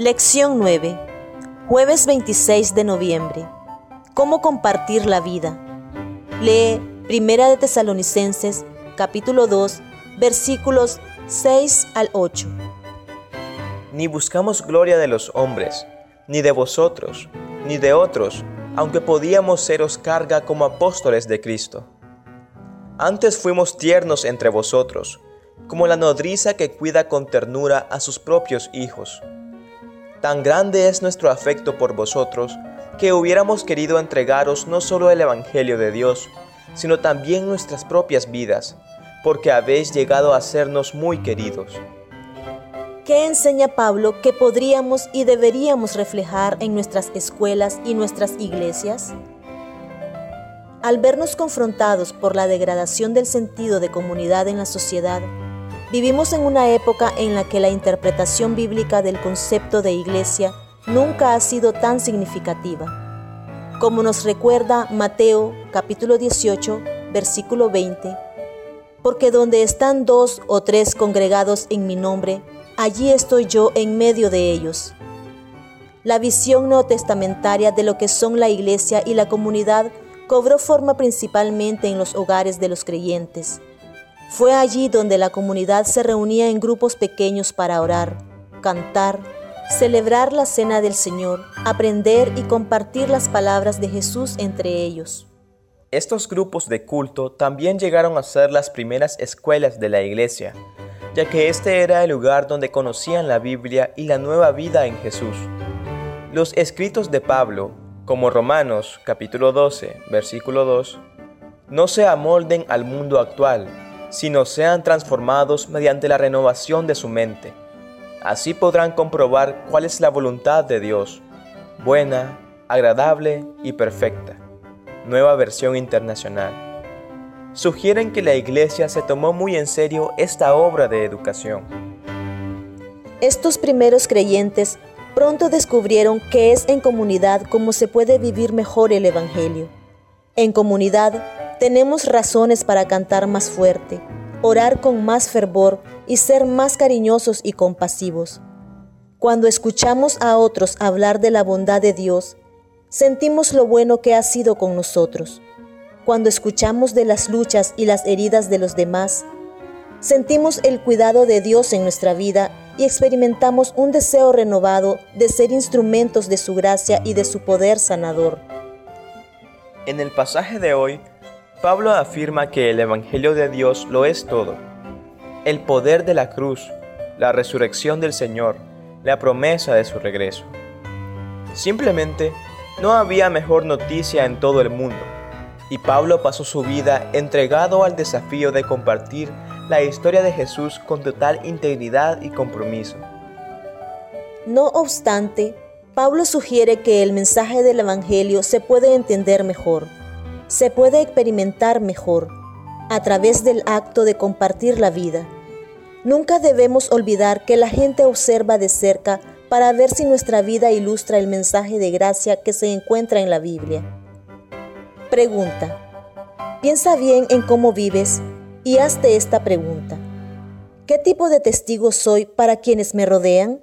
Lección 9. Jueves 26 de noviembre. ¿Cómo compartir la vida? Lee Primera de Tesalonicenses, capítulo 2, versículos 6 al 8. Ni buscamos gloria de los hombres, ni de vosotros, ni de otros, aunque podíamos seros carga como apóstoles de Cristo. Antes fuimos tiernos entre vosotros, como la nodriza que cuida con ternura a sus propios hijos. Tan grande es nuestro afecto por vosotros, que hubiéramos querido entregaros no solo el Evangelio de Dios, sino también nuestras propias vidas, porque habéis llegado a sernos muy queridos. ¿Qué enseña Pablo que podríamos y deberíamos reflejar en nuestras escuelas y nuestras iglesias? Al vernos confrontados por la degradación del sentido de comunidad en la sociedad, vivimos en una época en la que la interpretación bíblica del concepto de iglesia nunca ha sido tan significativa. Como nos recuerda Mateo capítulo 18, versículo 20, porque donde están dos o tres congregados en mi nombre, allí estoy yo en medio de ellos. La visión neotestamentaria de lo que son la iglesia y la comunidad cobró forma principalmente en los hogares de los creyentes. Fue allí donde la comunidad se reunía en grupos pequeños para orar, cantar, celebrar la cena del Señor, aprender y compartir las palabras de Jesús entre ellos. Estos grupos de culto también llegaron a ser las primeras escuelas de la iglesia, ya que este era el lugar donde conocían la Biblia y la nueva vida en Jesús. Los escritos de Pablo, como Romanos capítulo 12, versículo 2, no se amolden al mundo actual, sino sean transformados mediante la renovación de su mente. Así podrán comprobar cuál es la voluntad de Dios, buena, agradable y perfecta. Nueva versión internacional sugieren que la Iglesia se tomó muy en serio esta obra de educación. Estos primeros creyentes pronto descubrieron que es en comunidad como se puede vivir mejor el Evangelio. En comunidad tenemos razones para cantar más fuerte, orar con más fervor y ser más cariñosos y compasivos. Cuando escuchamos a otros hablar de la bondad de Dios, sentimos lo bueno que ha sido con nosotros cuando escuchamos de las luchas y las heridas de los demás, sentimos el cuidado de Dios en nuestra vida y experimentamos un deseo renovado de ser instrumentos de su gracia y de su poder sanador. En el pasaje de hoy, Pablo afirma que el Evangelio de Dios lo es todo. El poder de la cruz, la resurrección del Señor, la promesa de su regreso. Simplemente, no había mejor noticia en todo el mundo y Pablo pasó su vida entregado al desafío de compartir la historia de Jesús con total integridad y compromiso. No obstante, Pablo sugiere que el mensaje del Evangelio se puede entender mejor, se puede experimentar mejor, a través del acto de compartir la vida. Nunca debemos olvidar que la gente observa de cerca para ver si nuestra vida ilustra el mensaje de gracia que se encuentra en la Biblia. Pregunta. Piensa bien en cómo vives y hazte esta pregunta. ¿Qué tipo de testigo soy para quienes me rodean?